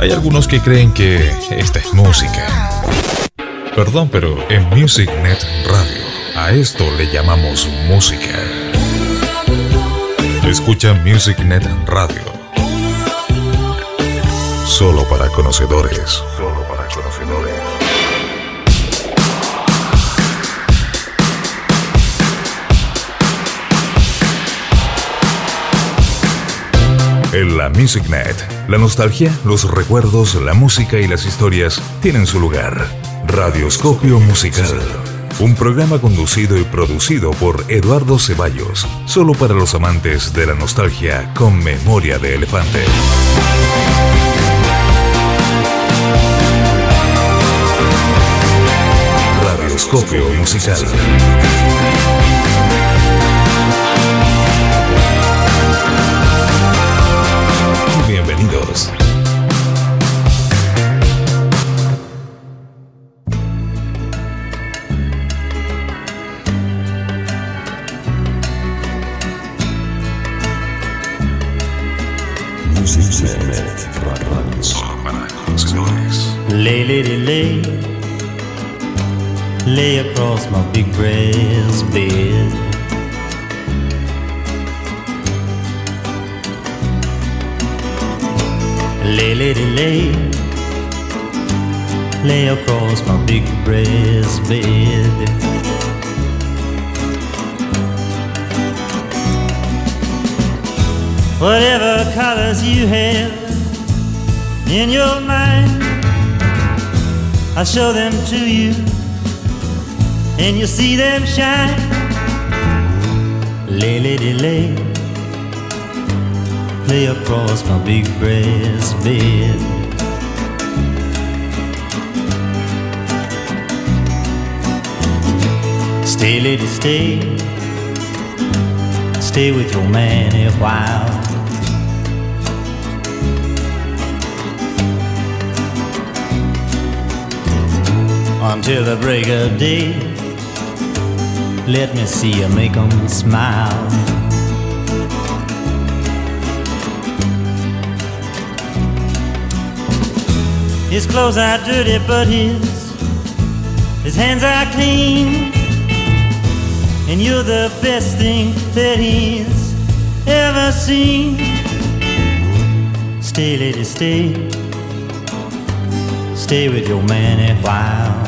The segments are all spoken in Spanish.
Hay algunos que creen que esta es música. Perdón, pero en MusicNet Radio a esto le llamamos música. Escucha MusicNet Radio. Solo para conocedores. MusicNet, la nostalgia, los recuerdos, la música y las historias tienen su lugar. Radioscopio Musical. Un programa conducido y producido por Eduardo Ceballos, solo para los amantes de la nostalgia con memoria de elefante. Radioscopio Musical. Lady, lay, lay across my big brass bed. Lay, lady, lay, lay across my big brass bed. Whatever colors you have in your mind, I'll show them to you, and you'll see them shine. Lay, lady, lay, lay across my big brass bed. Stay, lady, stay, stay with your man a while. Until the break of day. Let me see you make 'em smile. His clothes are dirty, but his his hands are clean. And you're the best thing that he's ever seen. Stay, lady, stay. Stay with your man a while.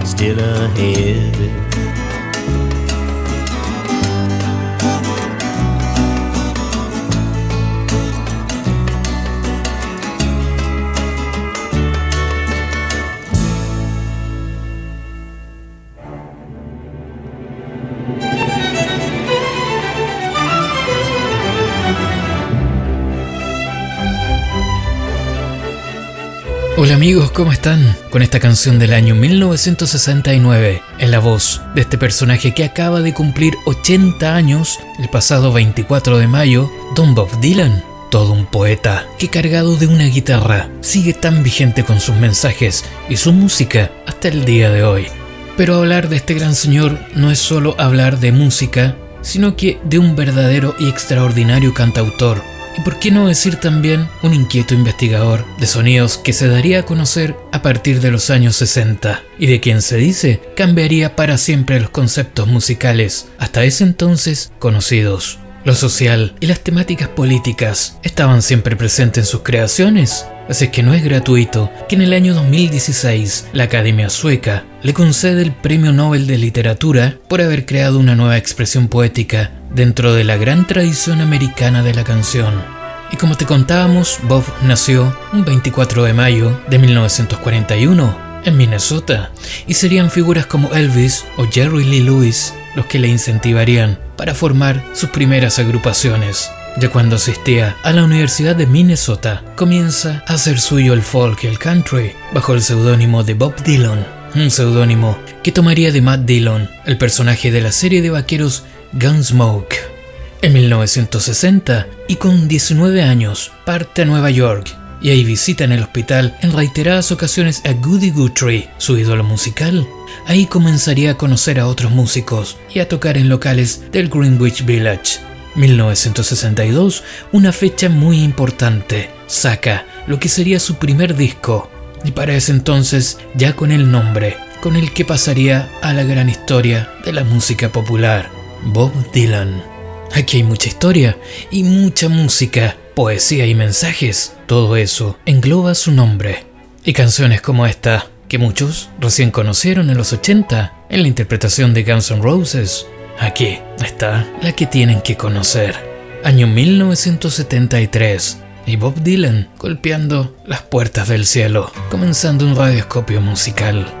still ahead. Hola amigos, ¿cómo están? Con esta canción del año 1969, en la voz de este personaje que acaba de cumplir 80 años el pasado 24 de mayo, Don Bob Dylan. Todo un poeta que cargado de una guitarra sigue tan vigente con sus mensajes y su música hasta el día de hoy. Pero hablar de este gran señor no es solo hablar de música, sino que de un verdadero y extraordinario cantautor, y por qué no decir también un inquieto investigador de sonidos que se daría a conocer a partir de los años 60 y de quien se dice cambiaría para siempre los conceptos musicales hasta ese entonces conocidos. Lo social y las temáticas políticas estaban siempre presentes en sus creaciones, así que no es gratuito que en el año 2016 la Academia Sueca le concede el Premio Nobel de Literatura por haber creado una nueva expresión poética dentro de la gran tradición americana de la canción. Y como te contábamos, Bob nació un 24 de mayo de 1941 en Minnesota, y serían figuras como Elvis o Jerry Lee Lewis los que le incentivarían para formar sus primeras agrupaciones. Ya cuando asistía a la Universidad de Minnesota, comienza a hacer suyo el folk y el country bajo el seudónimo de Bob Dylan, un seudónimo que tomaría de Matt Dillon, el personaje de la serie de vaqueros Gunsmoke. En 1960, y con 19 años, parte a Nueva York y ahí visita en el hospital en reiteradas ocasiones a Goody Guthrie, su ídolo musical. Ahí comenzaría a conocer a otros músicos y a tocar en locales del Greenwich Village. 1962, una fecha muy importante. Saca lo que sería su primer disco, y para ese entonces ya con el nombre con el que pasaría a la gran historia de la música popular, Bob Dylan. Aquí hay mucha historia y mucha música, poesía y mensajes. Todo eso engloba su nombre. Y canciones como esta, que muchos recién conocieron en los 80 en la interpretación de Guns N' Roses. Aquí está la que tienen que conocer. Año 1973 y Bob Dylan golpeando las puertas del cielo, comenzando un radioscopio musical.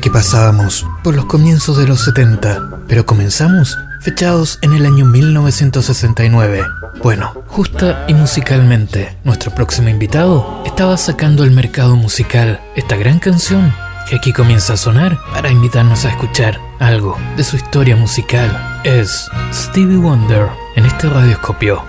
Aquí pasábamos por los comienzos de los 70, pero comenzamos fechados en el año 1969. Bueno, justa y musicalmente, nuestro próximo invitado estaba sacando al mercado musical esta gran canción que aquí comienza a sonar para invitarnos a escuchar algo de su historia musical. Es Stevie Wonder en este radioscopio.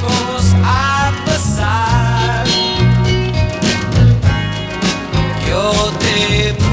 Vamos a passar. E o tempo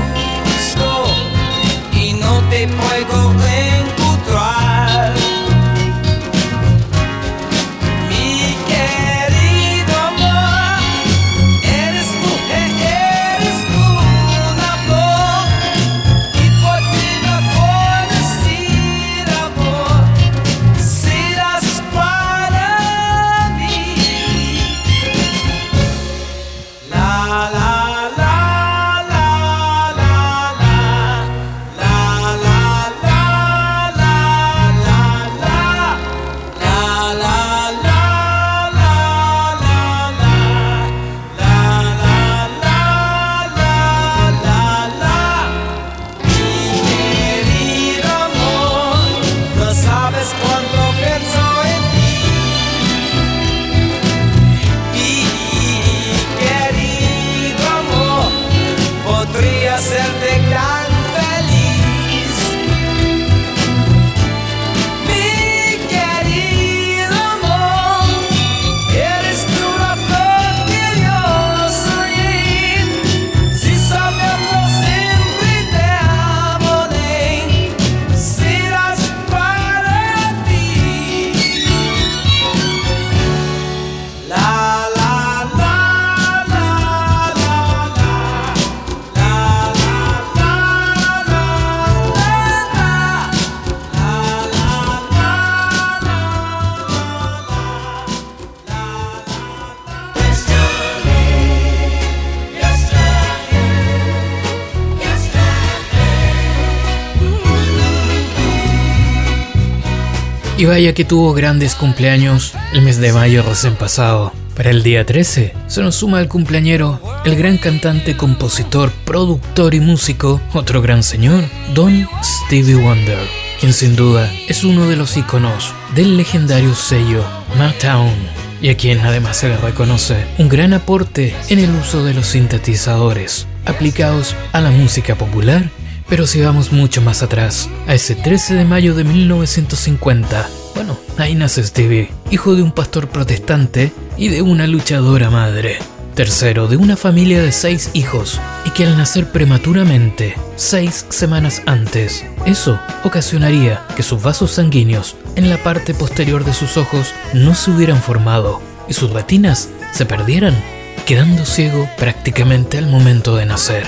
vaya que tuvo grandes cumpleaños el mes de mayo recién pasado. Para el día 13 se nos suma al cumpleañero el gran cantante, compositor, productor y músico, otro gran señor, Don Stevie Wonder, quien sin duda es uno de los iconos del legendario sello Motown y a quien además se le reconoce un gran aporte en el uso de los sintetizadores aplicados a la música popular pero si vamos mucho más atrás, a ese 13 de mayo de 1950, bueno, ahí nace Stevie, hijo de un pastor protestante y de una luchadora madre. Tercero de una familia de seis hijos y que al nacer prematuramente, seis semanas antes, eso ocasionaría que sus vasos sanguíneos en la parte posterior de sus ojos no se hubieran formado y sus retinas se perdieran, quedando ciego prácticamente al momento de nacer.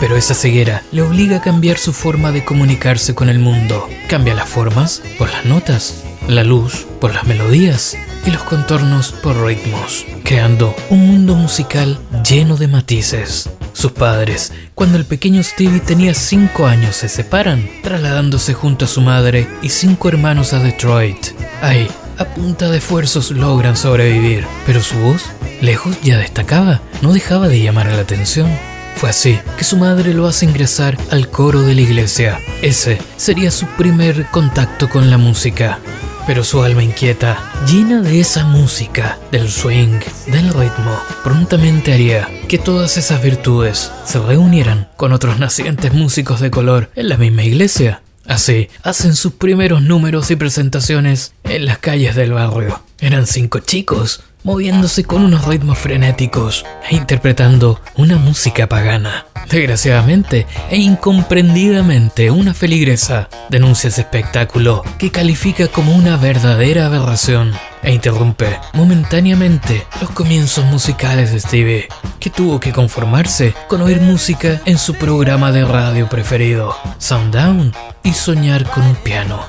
Pero esa ceguera le obliga a cambiar su forma de comunicarse con el mundo. Cambia las formas por las notas, la luz por las melodías y los contornos por ritmos, creando un mundo musical lleno de matices. Sus padres, cuando el pequeño Stevie tenía 5 años, se separan, trasladándose junto a su madre y cinco hermanos a Detroit. Ahí, a punta de esfuerzos logran sobrevivir, pero su voz, lejos ya destacaba, no dejaba de llamar la atención. Fue así que su madre lo hace ingresar al coro de la iglesia. Ese sería su primer contacto con la música. Pero su alma inquieta, llena de esa música, del swing, del ritmo, prontamente haría que todas esas virtudes se reunieran con otros nacientes músicos de color en la misma iglesia. Así, hacen sus primeros números y presentaciones en las calles del barrio. Eran cinco chicos, moviéndose con unos ritmos frenéticos e interpretando una música pagana. Desgraciadamente e incomprendidamente, una feligresa denuncia ese espectáculo que califica como una verdadera aberración e interrumpe momentáneamente los comienzos musicales de Stevie, que tuvo que conformarse con oír música en su programa de radio preferido, Sounddown, y soñar con un piano.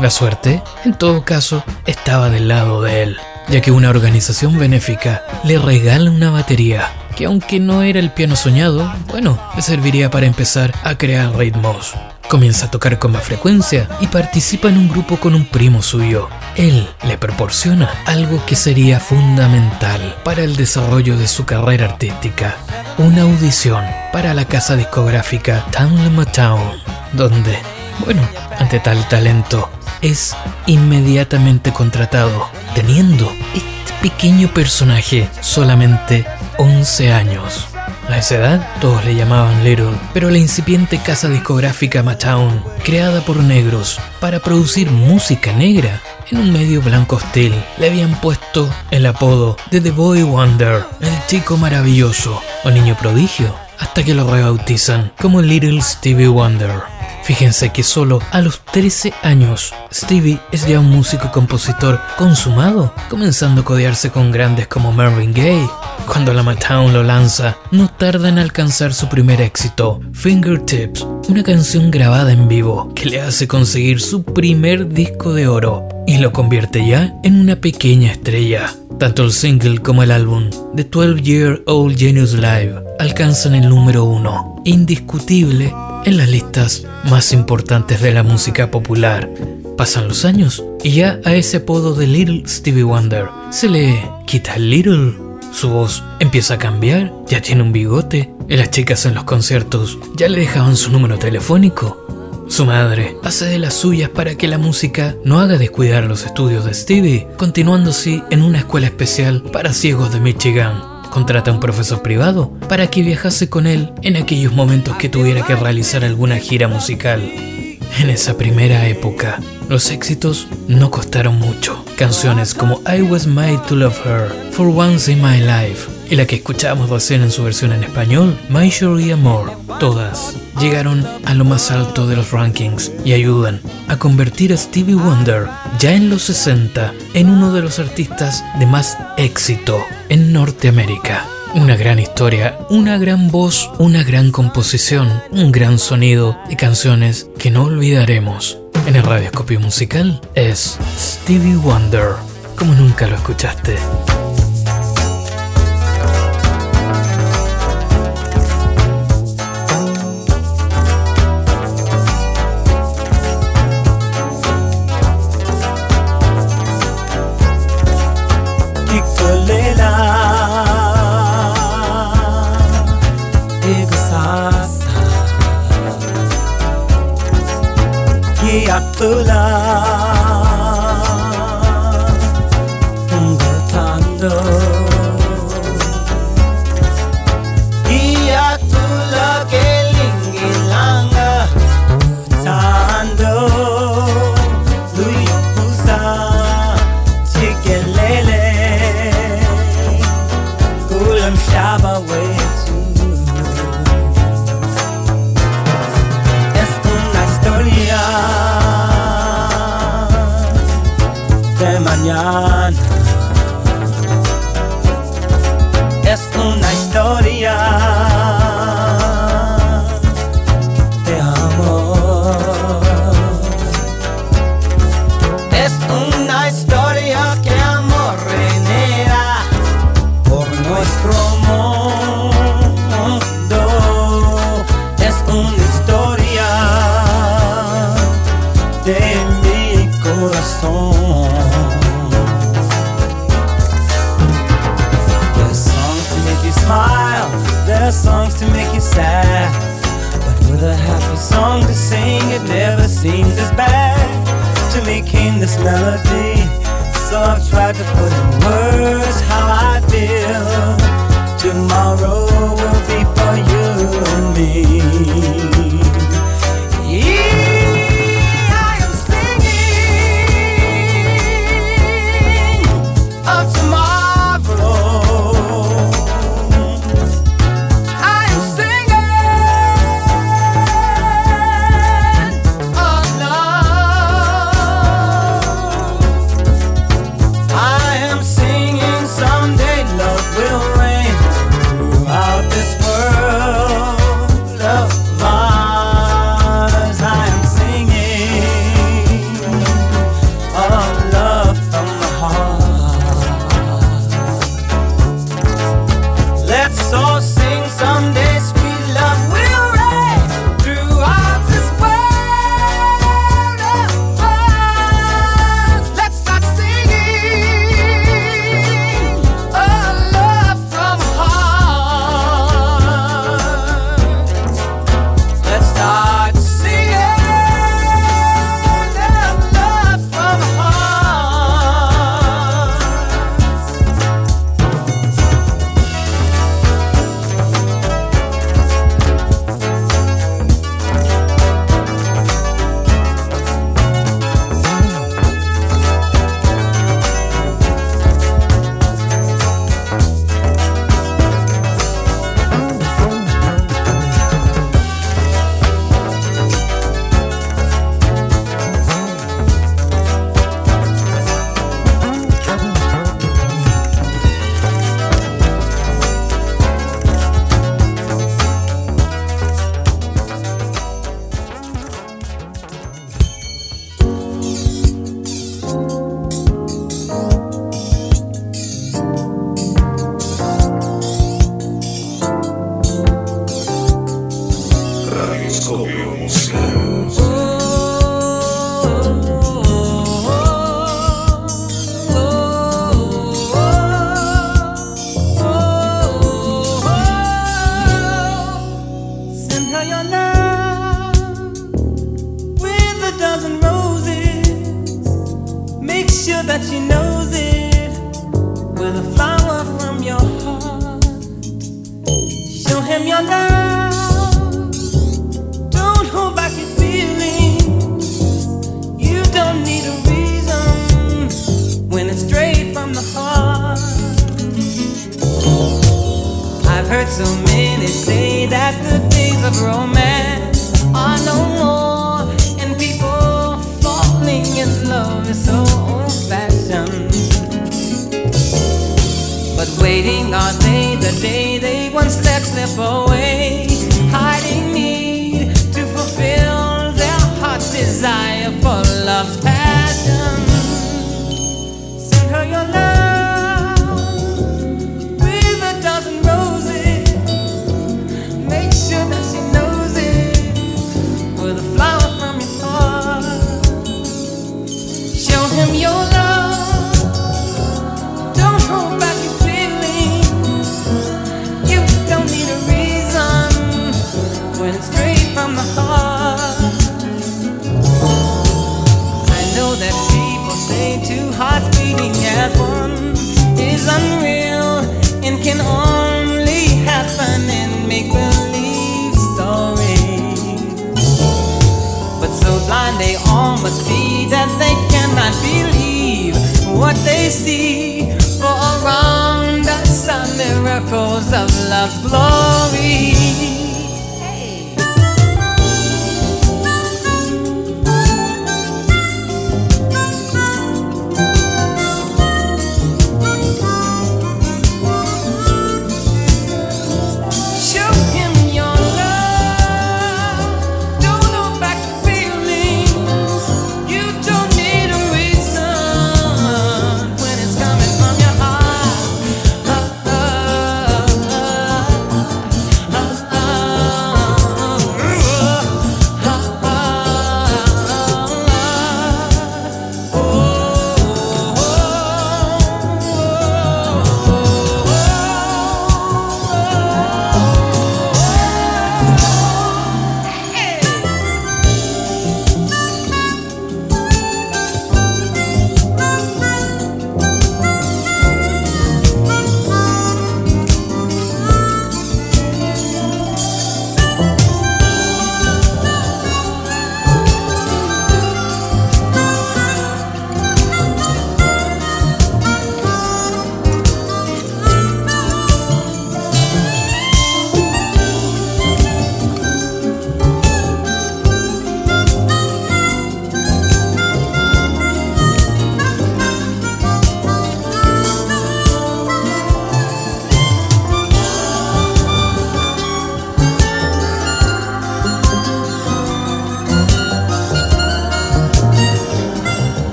La suerte, en todo caso, estaba del lado de él ya que una organización benéfica le regala una batería que aunque no era el piano soñado, bueno, le serviría para empezar a crear ritmos. Comienza a tocar con más frecuencia y participa en un grupo con un primo suyo. Él le proporciona algo que sería fundamental para el desarrollo de su carrera artística, una audición para la casa discográfica Town Town, donde, bueno, ante tal talento, es inmediatamente contratado, teniendo este pequeño personaje solamente 11 años. A esa edad todos le llamaban Little, pero la incipiente casa discográfica Motown, creada por negros para producir música negra en un medio blanco hostil, le habían puesto el apodo de The Boy Wonder, el chico maravilloso o niño prodigio, hasta que lo rebautizan como Little Stevie Wonder. Fíjense que solo a los 13 años Stevie es ya un músico compositor consumado, comenzando a codearse con grandes como Marvin Gaye. Cuando la Motown lo lanza, no tarda en alcanzar su primer éxito, Fingertips, una canción grabada en vivo que le hace conseguir su primer disco de oro y lo convierte ya en una pequeña estrella. Tanto el single como el álbum The 12 Year Old Genius Live alcanzan el número uno, indiscutible en las listas más importantes de la música popular. Pasan los años y ya a ese apodo de Little Stevie Wonder se le quita Little. Su voz empieza a cambiar, ya tiene un bigote y las chicas en los conciertos ya le dejaban su número telefónico. Su madre hace de las suyas para que la música no haga descuidar los estudios de Stevie, continuando así en una escuela especial para ciegos de Michigan contrata a un profesor privado para que viajase con él en aquellos momentos que tuviera que realizar alguna gira musical. En esa primera época, los éxitos no costaron mucho. Canciones como I Was Made to Love Her, For Once in My Life y la que escuchamos recién en su versión en español, My Sure Amor, todas llegaron a lo más alto de los rankings y ayudan a convertir a Stevie Wonder ya en los 60 en uno de los artistas de más éxito en Norteamérica. Una gran historia, una gran voz, una gran composición, un gran sonido y canciones que no olvidaremos. En el radioscopio musical es Stevie Wonder, como nunca lo escuchaste.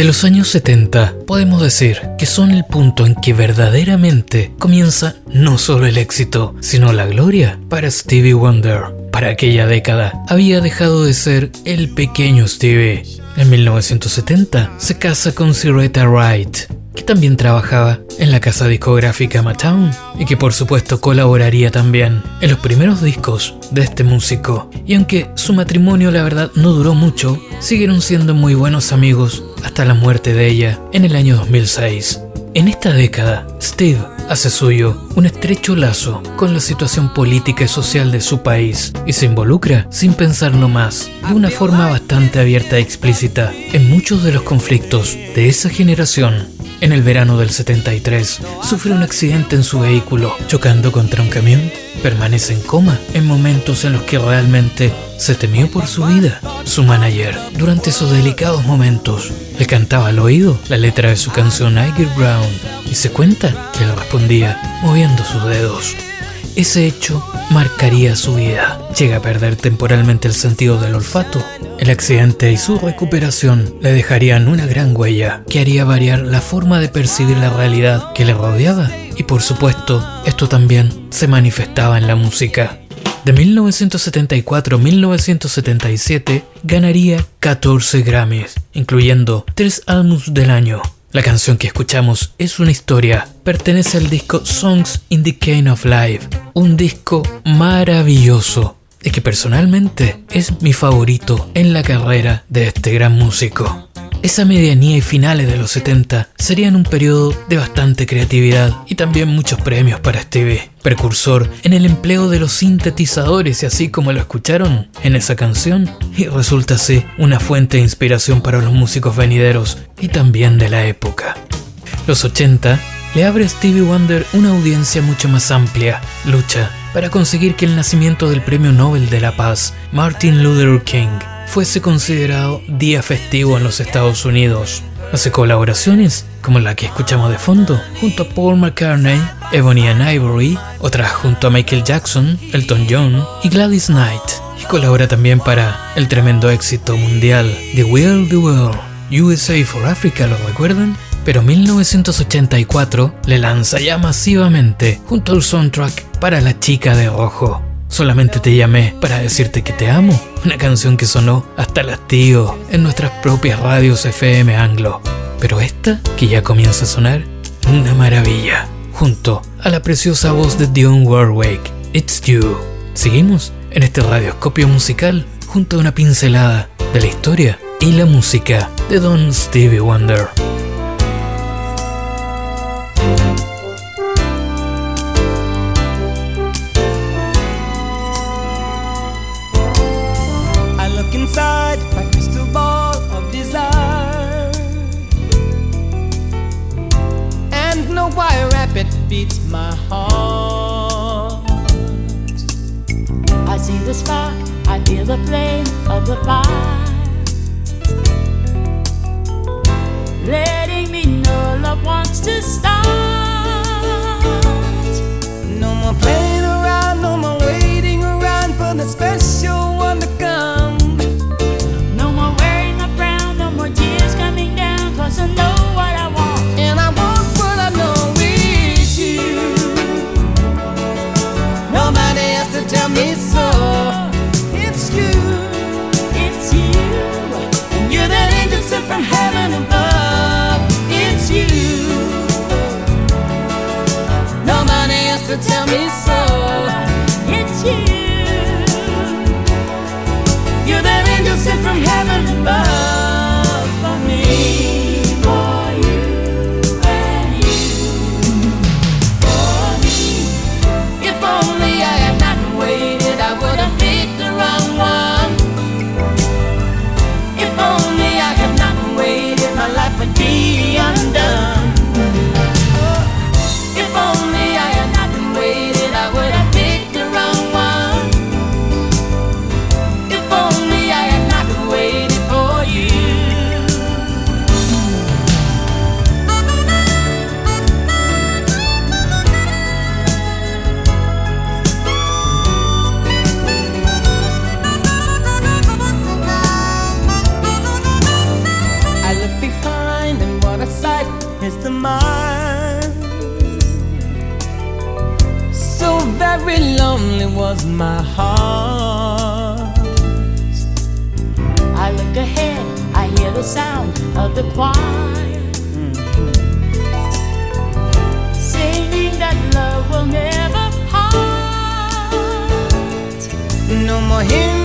De los años 70, podemos decir que son el punto en que verdaderamente comienza no solo el éxito, sino la gloria para Stevie Wonder. Para aquella década, había dejado de ser el pequeño Stevie. En 1970 se casa con Siretta Wright, que también trabajaba en la casa discográfica Motown y que por supuesto colaboraría también en los primeros discos de este músico. Y aunque su matrimonio la verdad no duró mucho, siguieron siendo muy buenos amigos hasta la muerte de ella en el año 2006. En esta década, Steve hace suyo un estrecho lazo con la situación política y social de su país y se involucra, sin pensarlo más, de una forma bastante abierta y explícita en muchos de los conflictos de esa generación. En el verano del 73, sufre un accidente en su vehículo, chocando contra un camión. Permanece en coma en momentos en los que realmente se temió por su vida. Su manager, durante esos delicados momentos, le cantaba al oído la letra de su canción I Get Brown y se cuenta que él respondía moviendo sus dedos. Ese hecho marcaría su vida. Llega a perder temporalmente el sentido del olfato. El accidente y su recuperación le dejarían una gran huella que haría variar la forma de percibir la realidad que le rodeaba. Y por supuesto, esto también se manifestaba en la música. De 1974 a 1977 ganaría 14 Grammys, incluyendo 3 álbumes del año. La canción que escuchamos es una historia, pertenece al disco Songs in the Cane of Life, un disco maravilloso y que personalmente es mi favorito en la carrera de este gran músico. Esa medianía y finales de los 70 serían un periodo de bastante creatividad y también muchos premios para Stevie, precursor en el empleo de los sintetizadores y así como lo escucharon en esa canción, y resulta así una fuente de inspiración para los músicos venideros y también de la época. Los 80 le abre a Stevie Wonder una audiencia mucho más amplia, lucha para conseguir que el nacimiento del Premio Nobel de la Paz, Martin Luther King, fuese considerado día festivo en los Estados Unidos. Hace colaboraciones como la que escuchamos de fondo, junto a Paul McCartney, Ebony and Ivory, otras junto a Michael Jackson, Elton John y Gladys Knight. Y colabora también para el tremendo éxito mundial The World the World, USA for Africa, ¿lo recuerdan? Pero 1984 le lanza ya masivamente junto al soundtrack para La Chica de Rojo. Solamente te llamé para decirte que te amo. Una canción que sonó hasta el hastío en nuestras propias radios FM anglo. Pero esta, que ya comienza a sonar, una maravilla. Junto a la preciosa voz de Dionne Warwick, It's You. Seguimos en este radioscopio musical junto a una pincelada de la historia y la música de Don Stevie Wonder. to stop. so tell me so. the choir, singing that love will never part. No more hymns.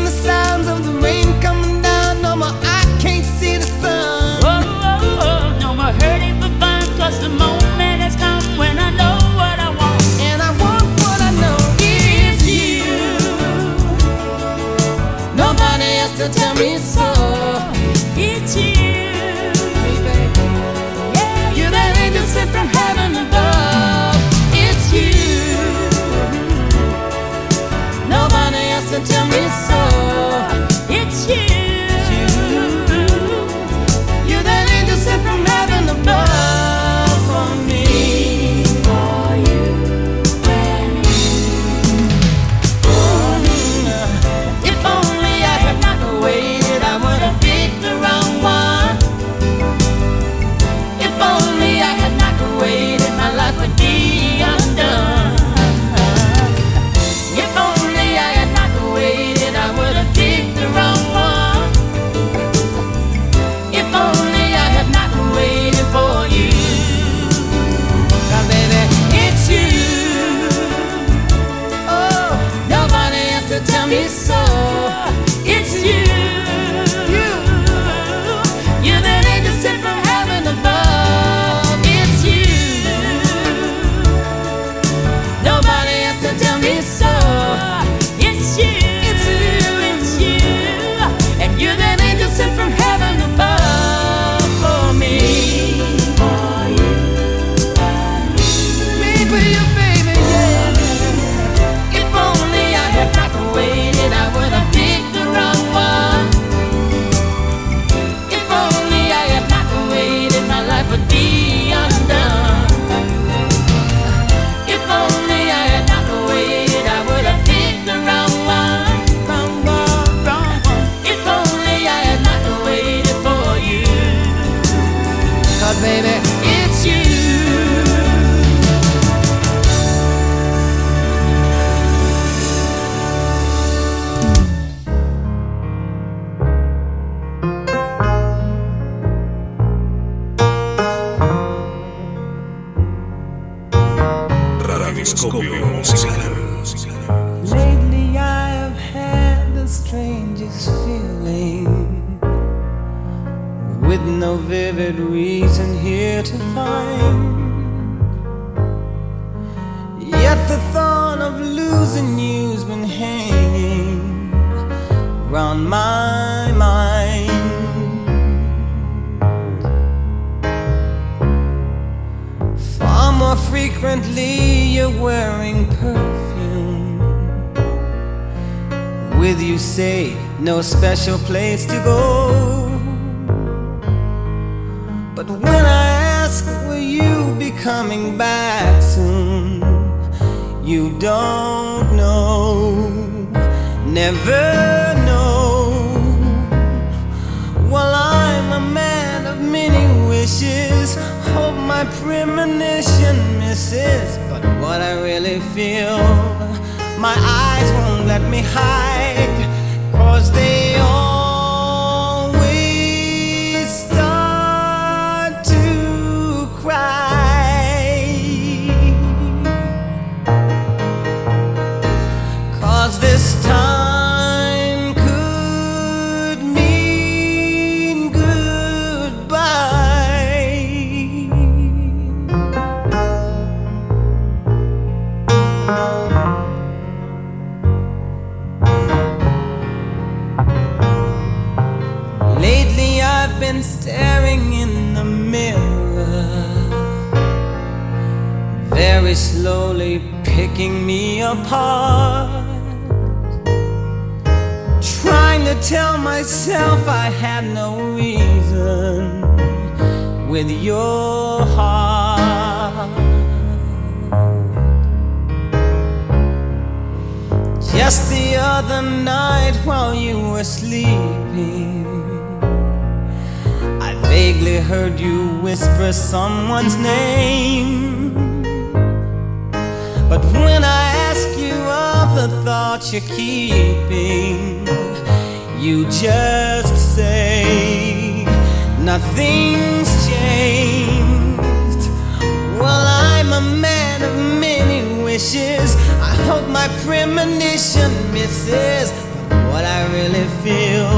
With your heart. Just the other night while you were sleeping, I vaguely heard you whisper someone's name. But when I ask you of the thoughts you're keeping, you just say nothing's changed. Well, I'm a man of many wishes. I hope my premonition misses. But what I really feel,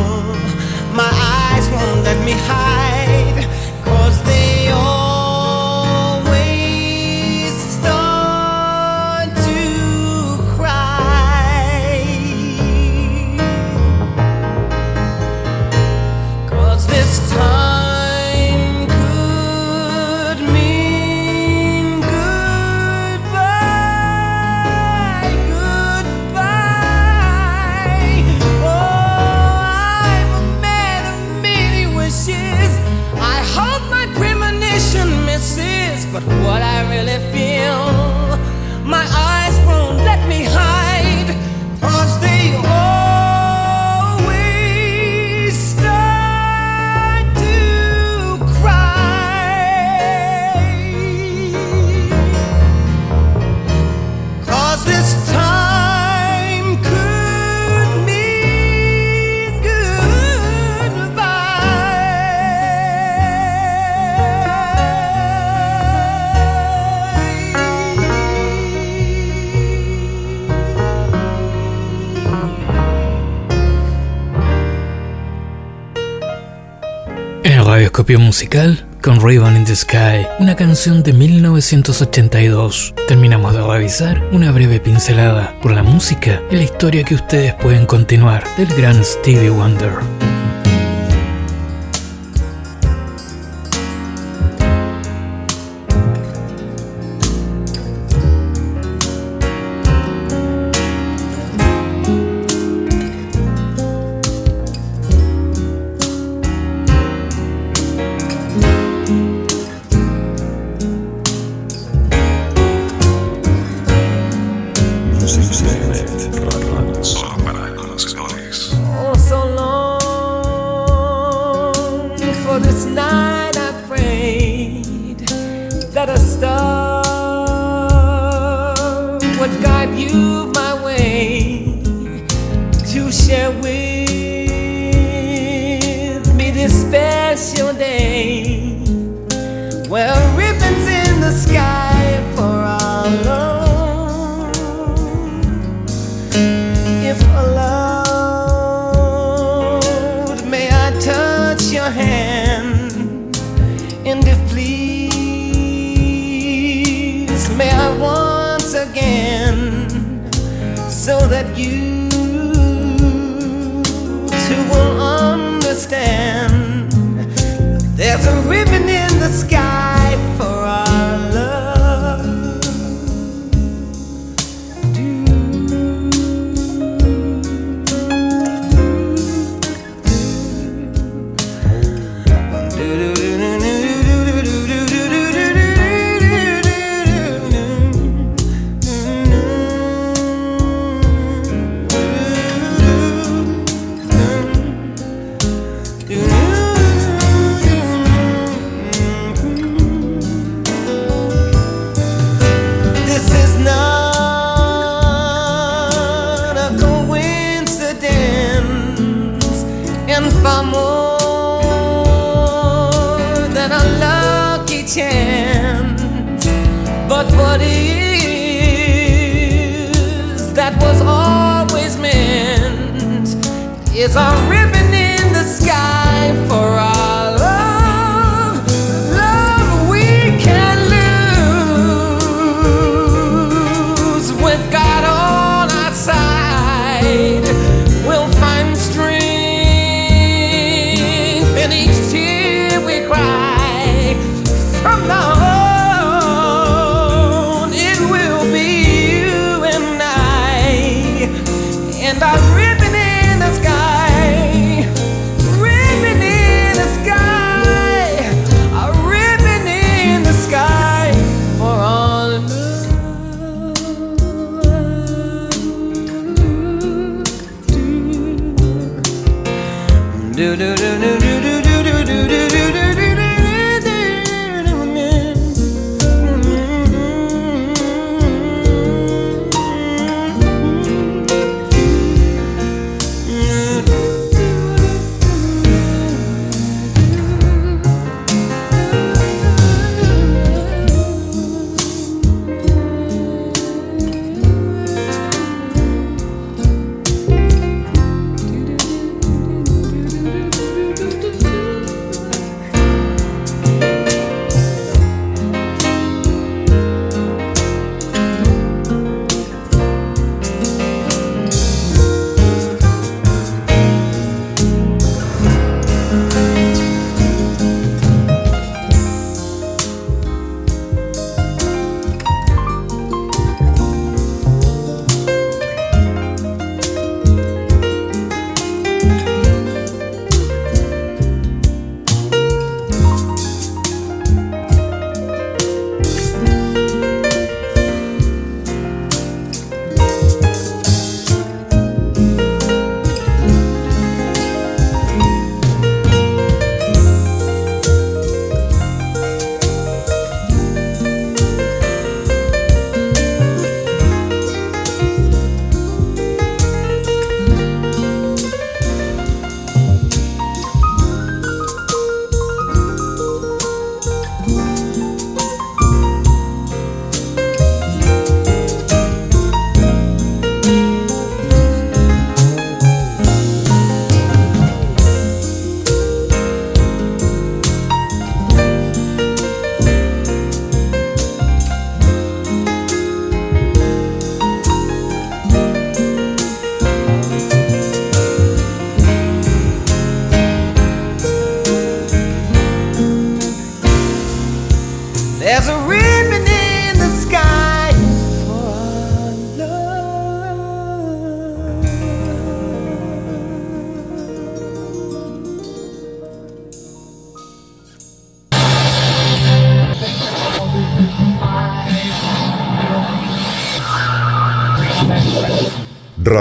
my eyes won't let me hide. Radioscopio musical, con Raven in the Sky, una canción de 1982. Terminamos de revisar una breve pincelada por la música y la historia que ustedes pueden continuar del gran Stevie Wonder. There's a ribbon in the sky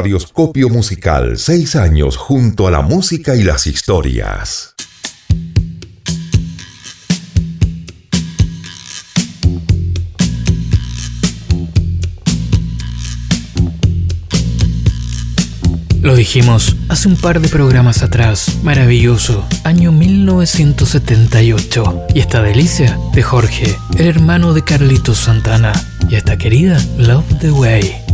Radioscopio Musical, seis años junto a la música y las historias. Lo dijimos hace un par de programas atrás, maravilloso, año 1978. Y esta delicia de Jorge, el hermano de Carlitos Santana, y esta querida Love the Way.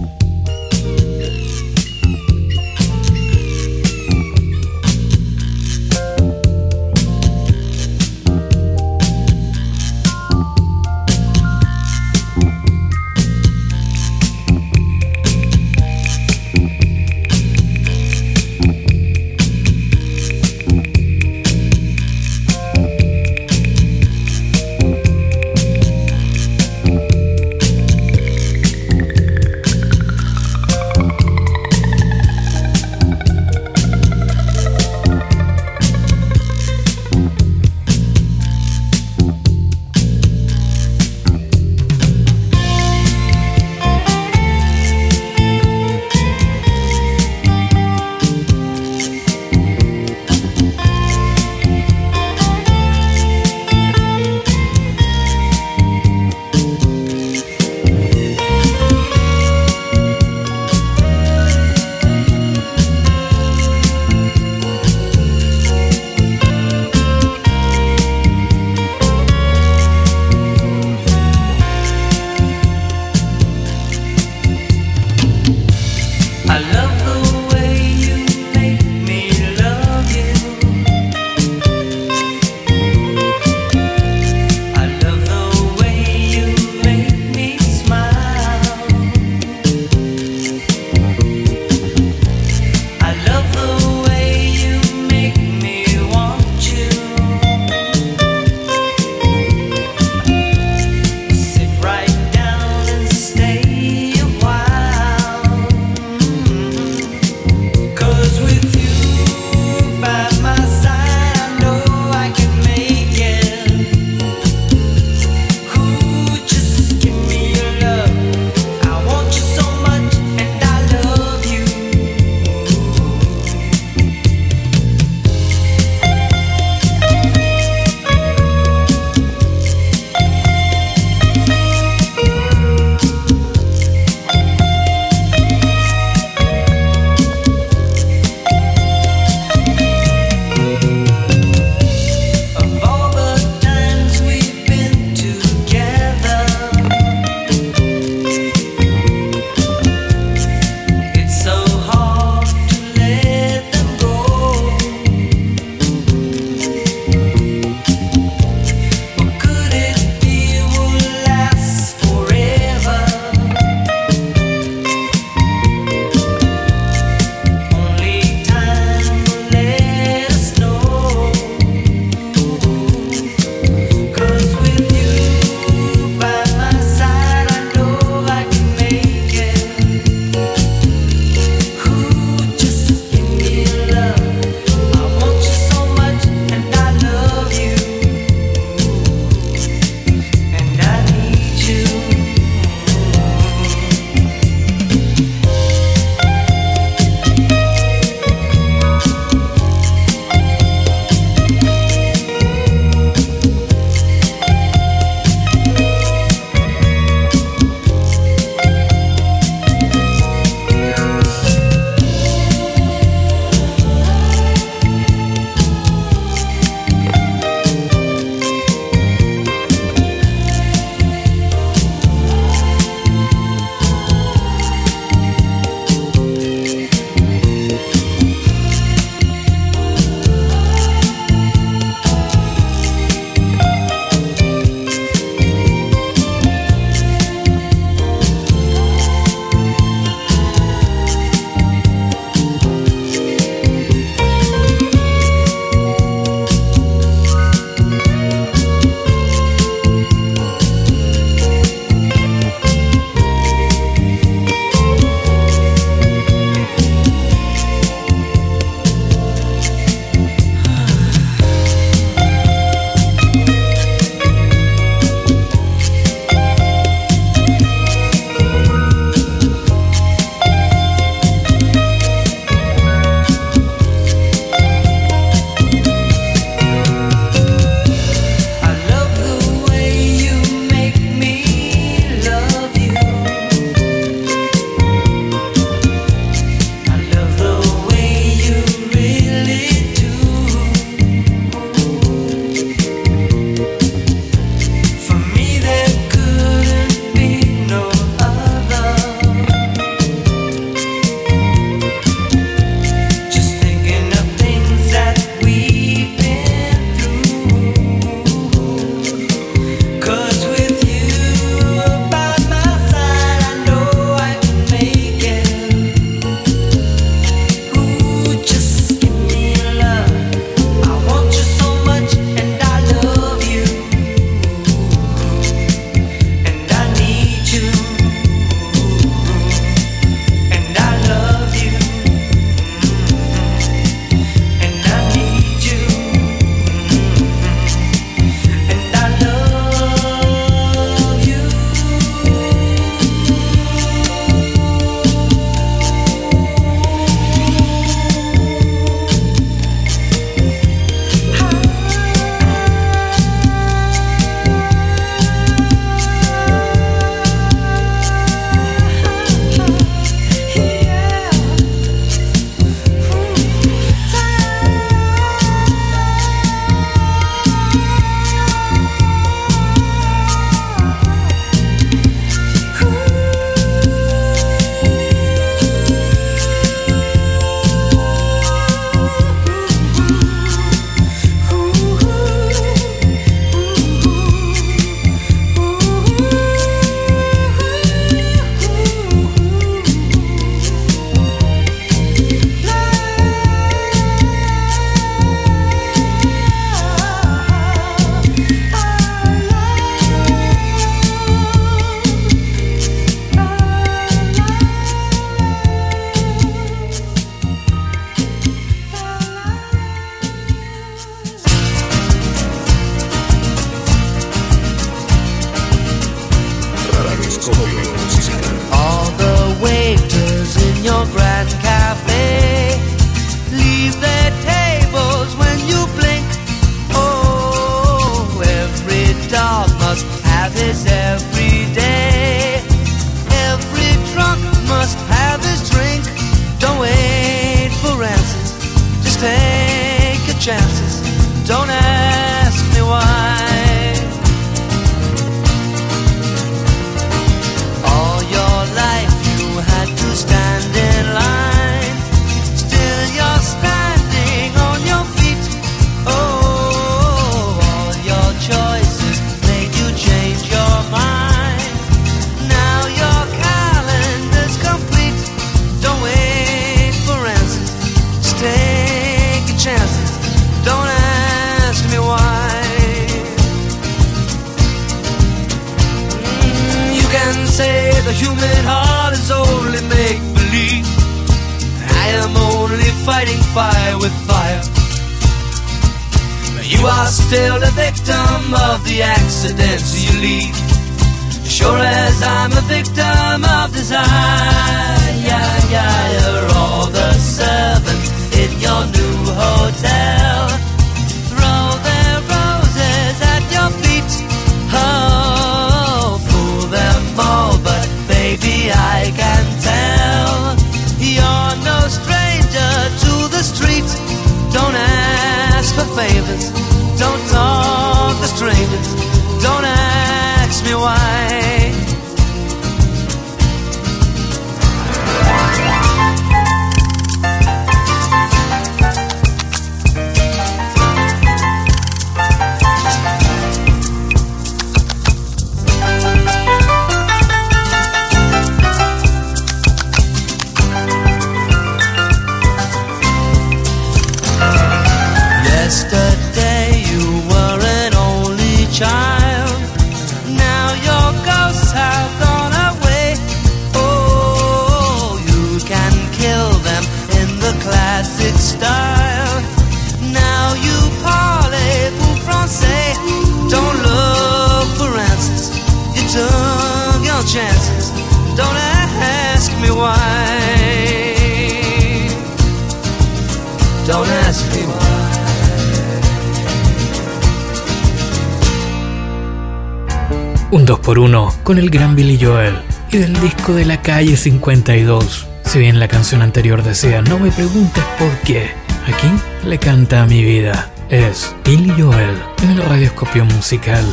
un 2x1 con el gran Billy Joel y del disco de la calle 52. Si bien la canción anterior decía No me preguntes por qué, aquí le canta a mi vida. Es Billy Joel en el radioscopio musical.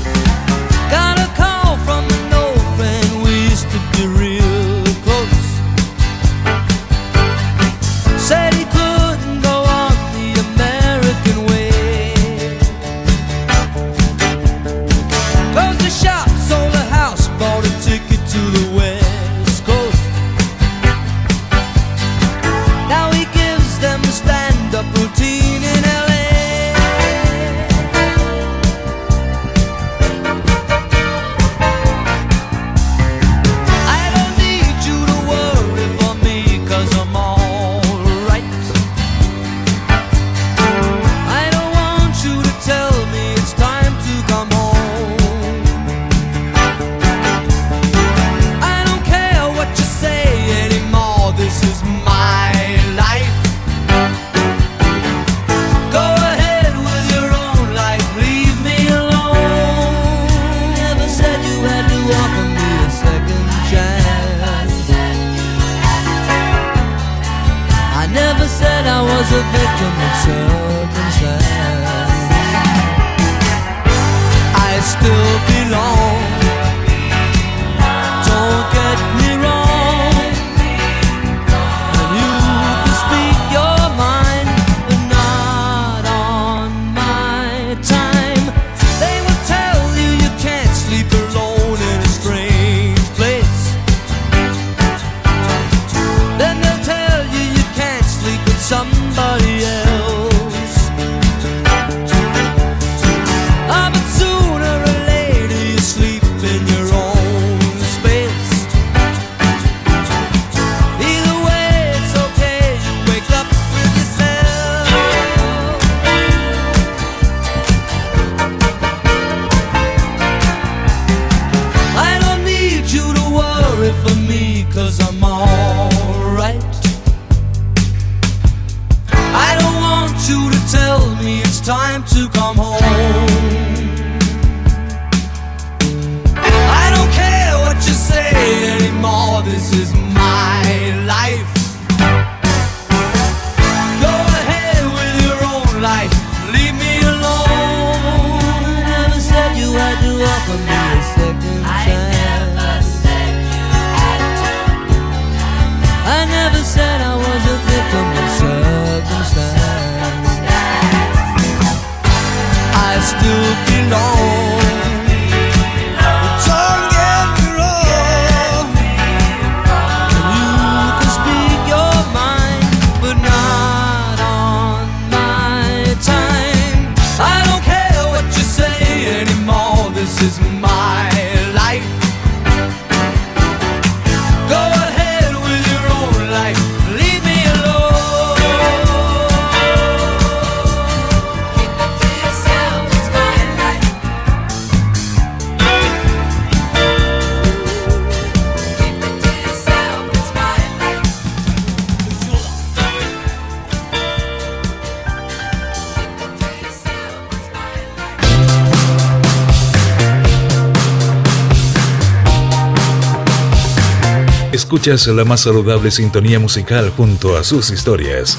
Escuchas la más saludable sintonía musical junto a sus historias.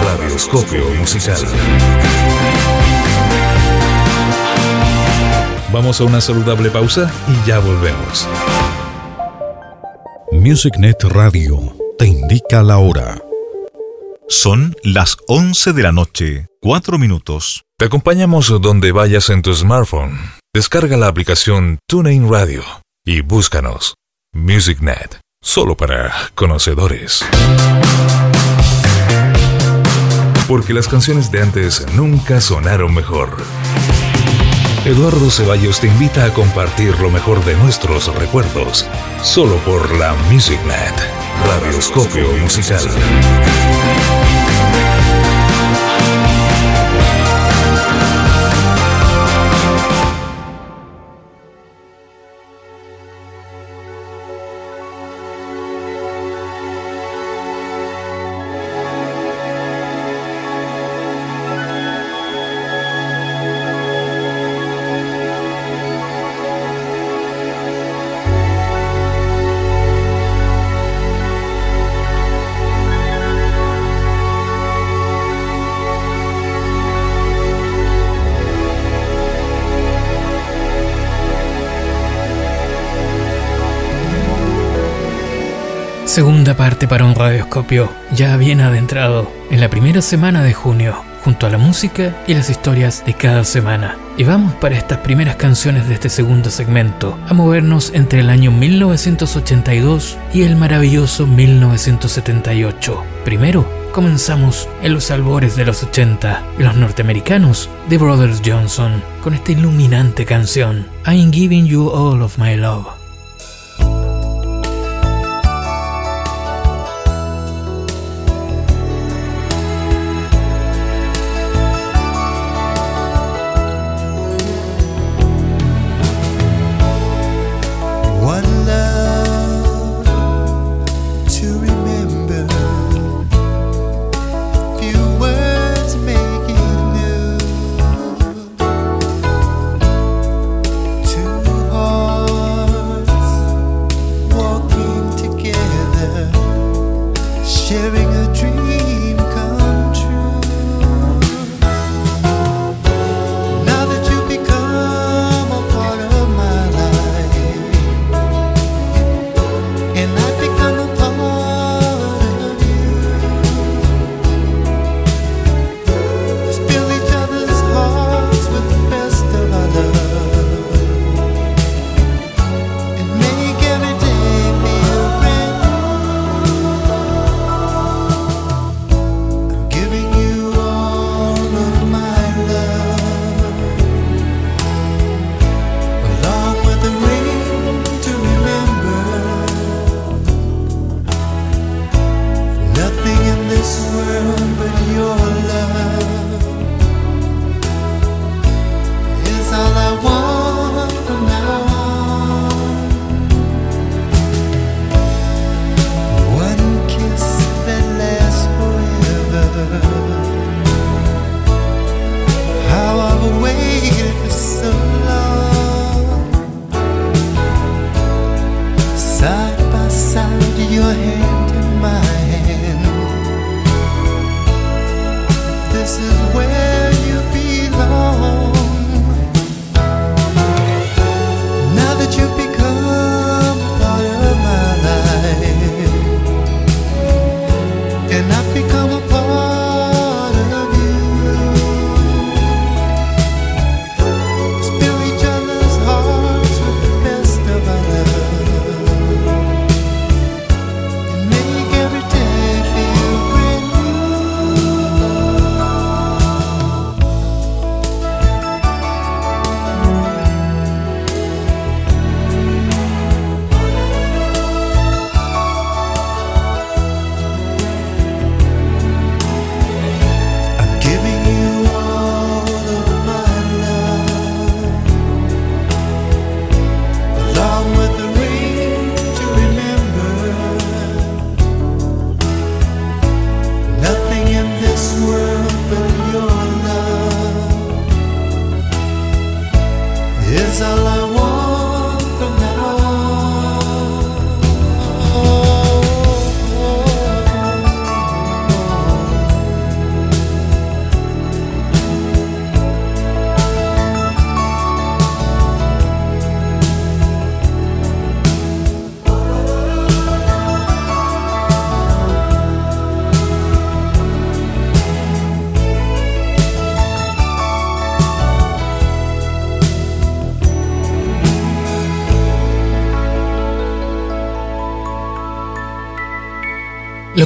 Radioscopio musical. Vamos a una saludable pausa y ya volvemos. MusicNet Radio te indica la hora. Son las 11 de la noche, 4 minutos. Te acompañamos donde vayas en tu smartphone. Descarga la aplicación TuneIn Radio y búscanos. MusicNet, solo para conocedores. Porque las canciones de antes nunca sonaron mejor. Eduardo Ceballos te invita a compartir lo mejor de nuestros recuerdos, solo por la MusicNet, Radioscopio Musical. Segunda parte para un radioscopio ya bien adentrado en la primera semana de junio, junto a la música y las historias de cada semana. Y vamos para estas primeras canciones de este segundo segmento, a movernos entre el año 1982 y el maravilloso 1978. Primero, comenzamos en los albores de los 80 y los norteamericanos The Brothers Johnson con esta iluminante canción I'm Giving You All of My Love.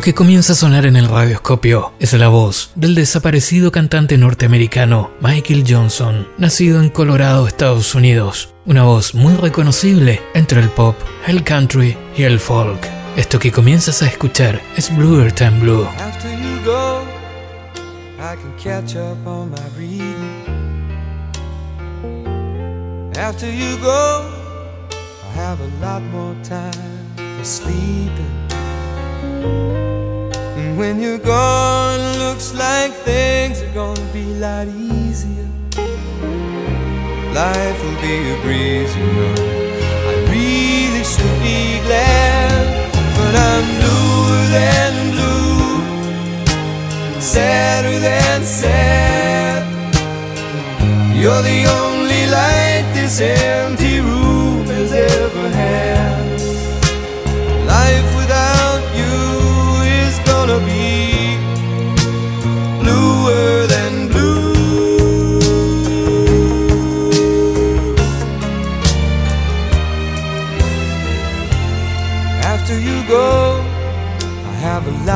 Lo que comienza a sonar en el radioscopio es la voz del desaparecido cantante norteamericano Michael Johnson, nacido en Colorado, Estados Unidos. Una voz muy reconocible entre el pop, el country y el folk. Esto que comienzas a escuchar es Bluer Than Blue. After you go, I have a lot more time for. And when you're gone, looks like things are gonna be a lot easier. Life will be a breeze, you know. I really should be glad, but I'm bluer than blue, sadder than sad. You're the only light this empty room has ever had.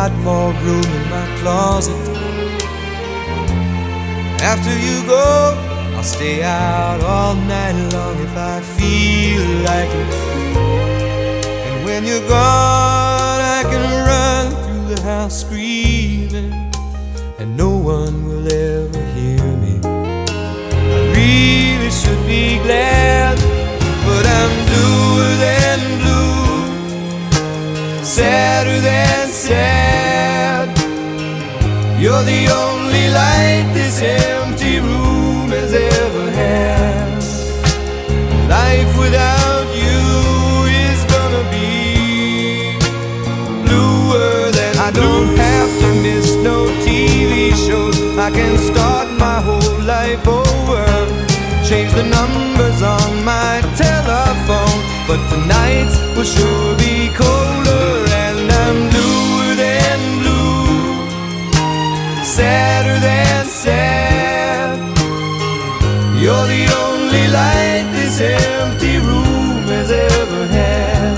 Lot more room in my closet. After you go, I'll stay out all night long if I feel like it. And when you're gone, I can run through the house screaming, and no one will ever hear me. I really should be glad, but I'm bluer than blue, sadder than sad. You're the only light this empty room has ever had. Life without you is gonna be bluer than I don't have to miss no TV shows. I can start my whole life over. Change the numbers on my telephone, but tonight's will sure be colder, sadder than sad. You're the only light this empty room has ever had.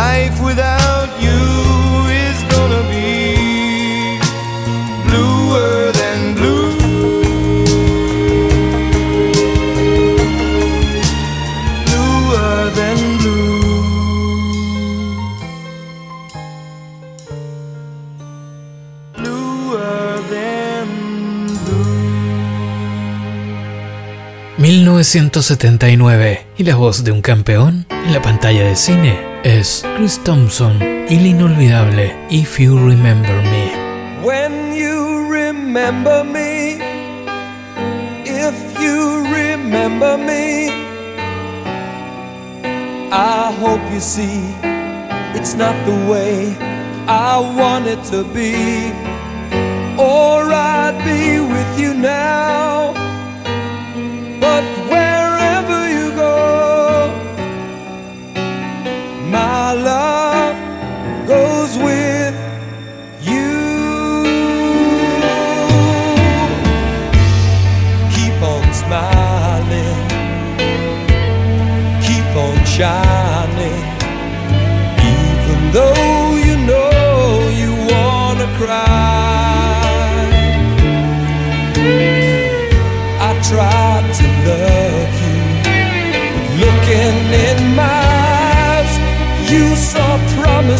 Life without 1979 y la voz de un campeón en la pantalla de cine es Chris Thompson y el inolvidable If You Remember Me. When you remember me, if you remember me, I hope you see it's not the way I want it to be. Or I'd be with you now,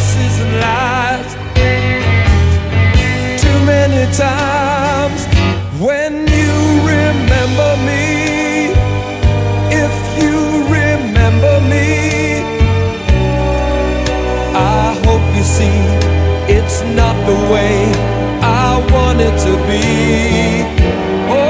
promises and lies. Too many times when you remember me, if you remember me, I hope you see it's not the way I want it to be. Oh,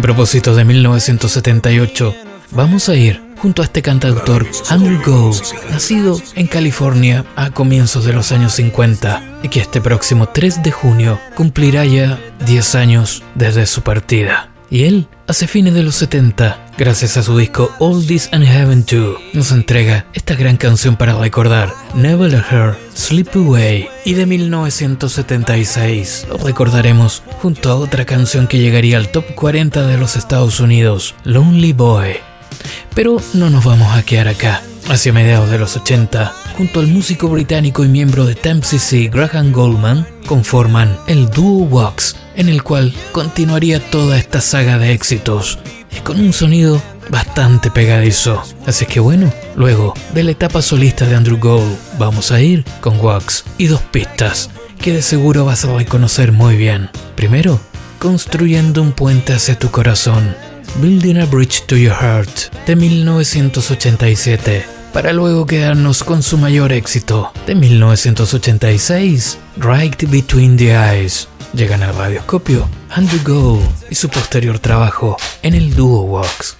propósito de 1978, vamos a ir junto a este cantautor Andrew Gold, nacido en California a comienzos de los años 50 y que este próximo 3 de junio cumplirá ya 10 años desde su partida. Y él, hace fines de los 70, gracias a su disco All This and Heaven Too, nos entrega esta gran canción para recordar Never Let Her Sleep Away. Y de 1976 lo recordaremos junto a otra canción que llegaría al top 40 de los Estados Unidos, Lonely Boy. Pero no nos vamos a quedar acá. Hacia mediados de los 80, junto al músico británico y miembro de CC Graham Goldman, conforman el dúo Wax, en el cual continuaría toda esta saga de éxitos, y con un sonido bastante pegadizo. Así que bueno, luego de la etapa solista de Andrew Gold, vamos a ir con Wax y dos pistas que de seguro vas a reconocer muy bien. Primero, construyendo un puente hacia tu corazón. Building a Bridge to Your Heart de 1987, para luego quedarnos con su mayor éxito de 1986, Right Between the Eyes. Llegan al radioscopio Andrew Gold y su posterior trabajo en el dúo Walks.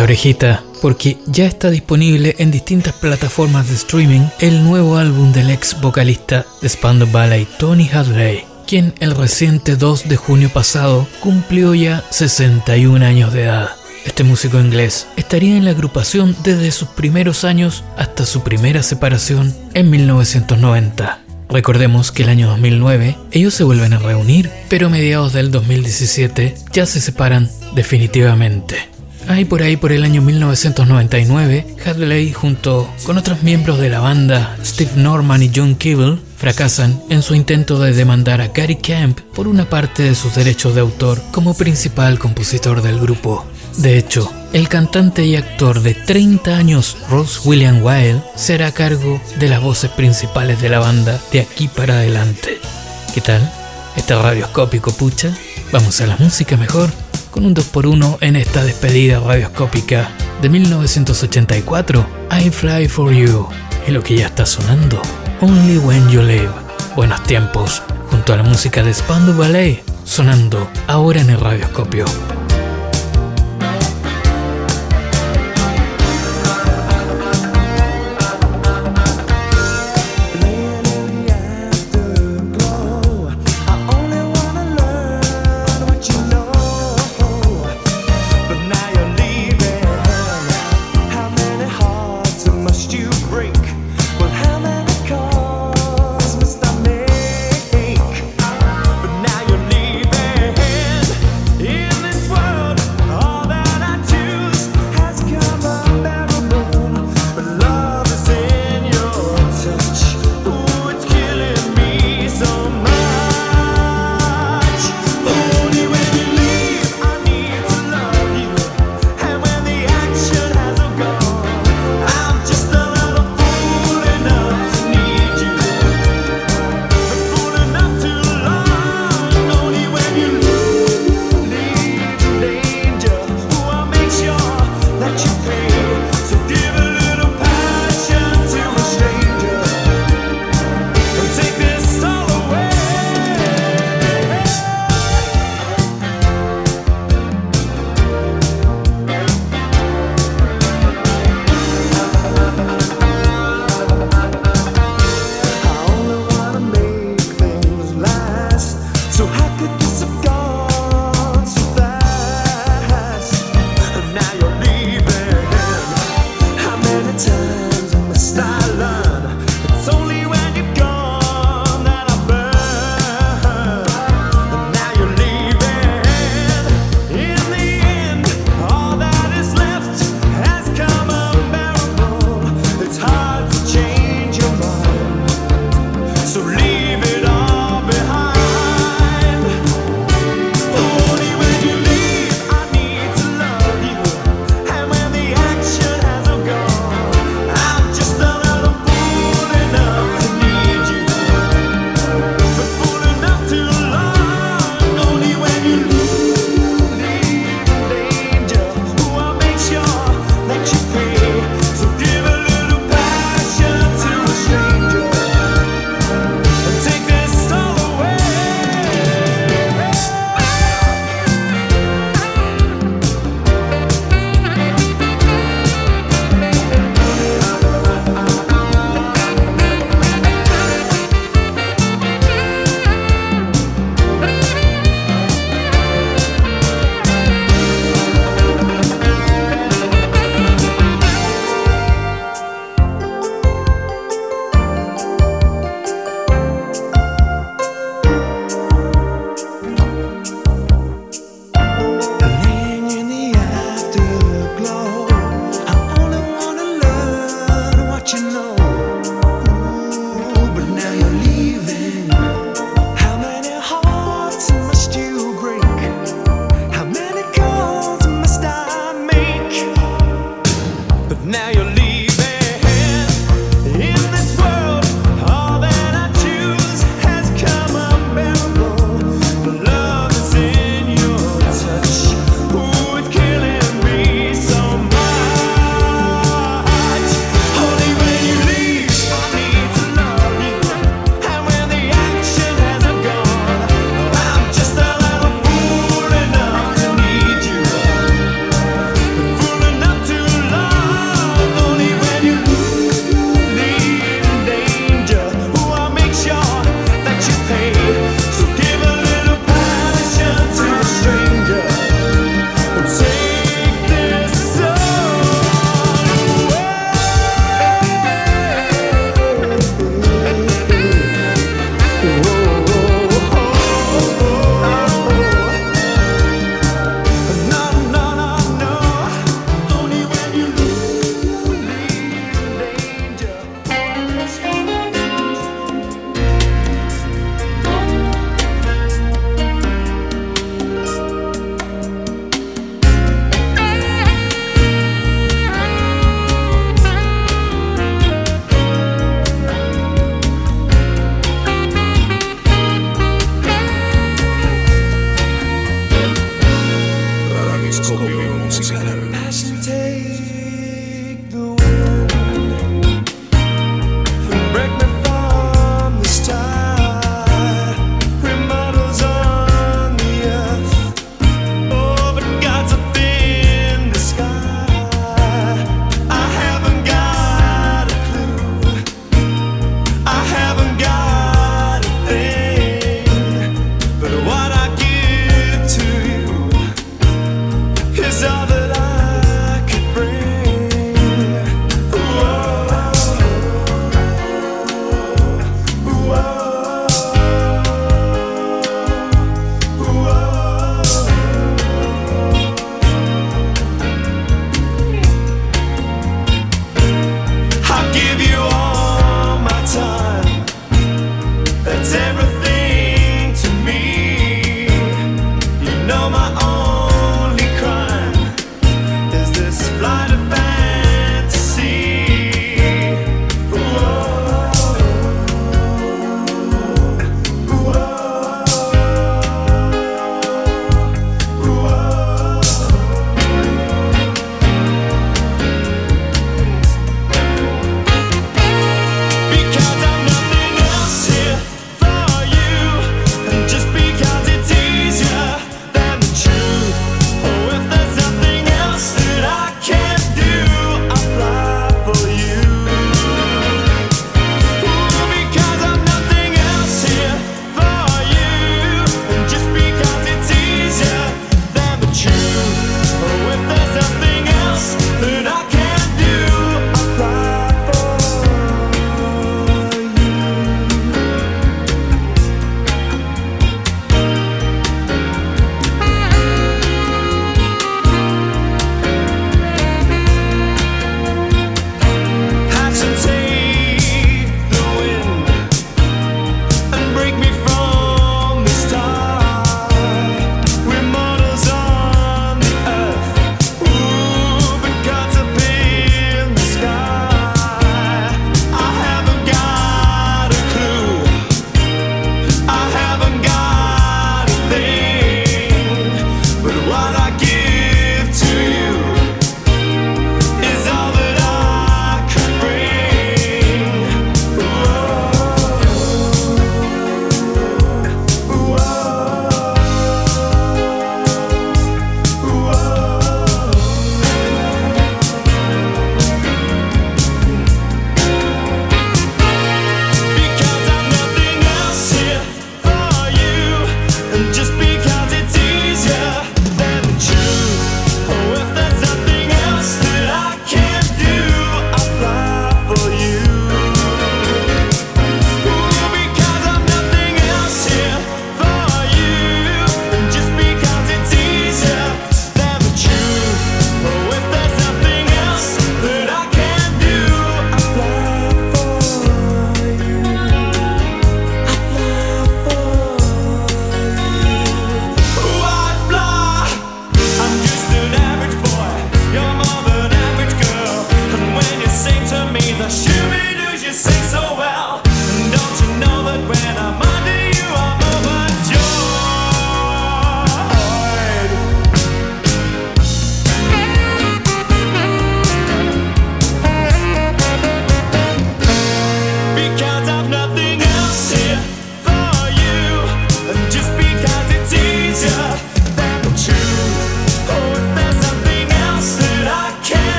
Orejita, porque ya está disponible en distintas plataformas de streaming el nuevo álbum del ex vocalista de Spandau Ballet Tony Hadley, quien el reciente 2 de junio pasado cumplió ya 61 años de edad. Este músico inglés estaría en la agrupación desde sus primeros años hasta su primera separación en 1990. Recordemos que el año 2009 ellos se vuelven a reunir, pero a mediados del 2017 ya se separan definitivamente. Ahí por ahí por el año 1999, Hadley junto con otros miembros de la banda, Steve Norman y John Kibble, fracasan en su intento de demandar a Gary Camp por una parte de sus derechos de autor como principal compositor del grupo. De hecho, el cantante y actor de 30 años Ross William Wilde será a cargo de las voces principales de la banda de aquí para adelante. ¿Qué tal? ¿Está radioscópico, pucha? Vamos a la música mejor con un 2x1 en esta despedida radioscópica de 1984, I Fly For You, y lo que ya está sonando, Only When You Live. Buenos tiempos, junto a la música de Spandau Ballet, sonando ahora en el radioscopio.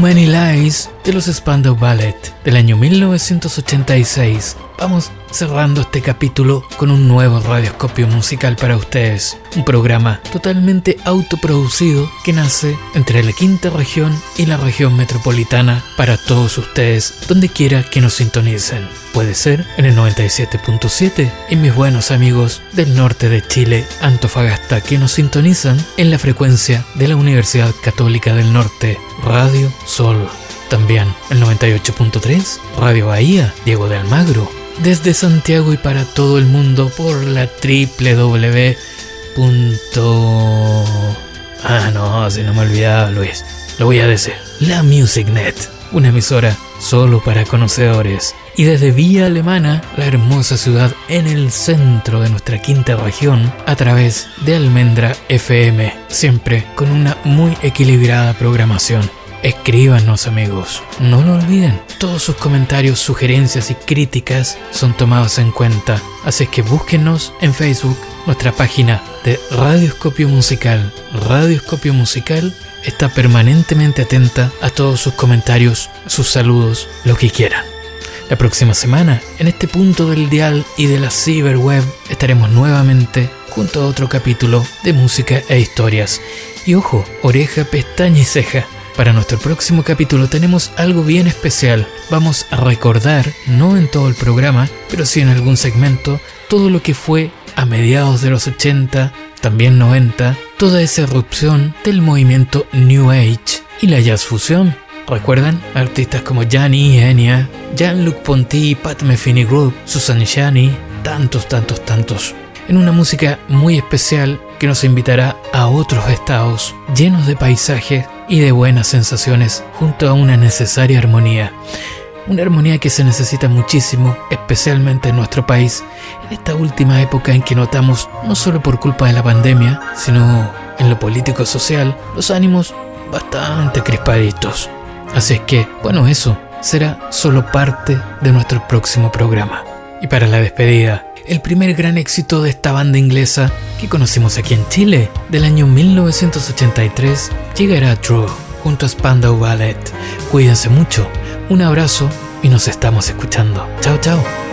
Many Lies de los Spandau Ballet del año 1986, vamos cerrando este capítulo con un nuevo radioscopio musical para ustedes. Un programa totalmente autoproducido que nace entre la quinta región y la región metropolitana para todos ustedes, donde quiera que nos sintonicen. Puede ser en el 97.7 y mis buenos amigos del norte de Chile, Antofagasta, que nos sintonizan en la frecuencia de la Universidad Católica del Norte, Radio Sol. También el 98.3, Radio Bahía, Diego de Almagro, desde Santiago y para todo el mundo por la www. Ah, no, si no me olvidaba, Luis. Lo voy a decir. La MusicNet, una emisora solo para conocedores. Y desde Vía Alemana, la hermosa ciudad en el centro de nuestra quinta región, a través de Almendra FM, siempre con una muy equilibrada programación. Escríbanos amigos, no lo olviden, todos sus comentarios, sugerencias y críticas son tomados en cuenta, así que búsquenos en Facebook, nuestra página de Radioscopio Musical. Radioscopio Musical está permanentemente atenta a todos sus comentarios, sus saludos, lo que quieran. La próxima semana, en este punto del dial y de la ciberweb, estaremos nuevamente junto a otro capítulo de música e historias. Y ojo, oreja, pestaña y ceja para nuestro próximo capítulo tenemos algo bien especial. Vamos a recordar, no en todo el programa, pero sí en algún segmento, todo lo que fue a mediados de los 80, también 90, toda esa erupción del movimiento New Age y la jazz fusión. ¿Recuerdan? Artistas como Gianni Enya, Jean-Luc Ponty, Pat Metheny Group, Susan Shani, tantos, tantos, tantos. En una música muy especial que nos invitará a otros estados llenos de paisajes y de buenas sensaciones junto a una necesaria armonía. Una armonía que se necesita muchísimo, especialmente en nuestro país, en esta última época en que notamos, no solo por culpa de la pandemia, sino en lo político-social, los ánimos bastante crispaditos. Así es que, bueno, eso será solo parte de nuestro próximo programa. Y para la despedida, el primer gran éxito de esta banda inglesa que conocimos aquí en Chile del año 1983 llegará True junto a Spandau Ballet. Cuídense mucho, un abrazo y nos estamos escuchando. Chao, chao.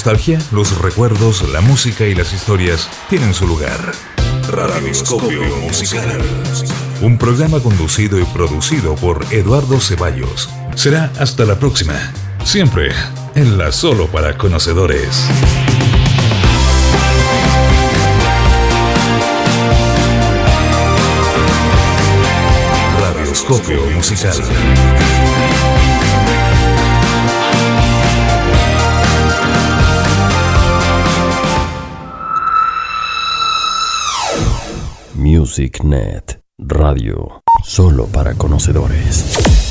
Nostalgia, los recuerdos, la música y las historias tienen su lugar. Radioscopio Musical. Un programa conducido y producido por Eduardo Ceballos. Será hasta la próxima. Siempre en la solo para conocedores. Radioscopio Musical. MusicNet Radio, solo para conocedores.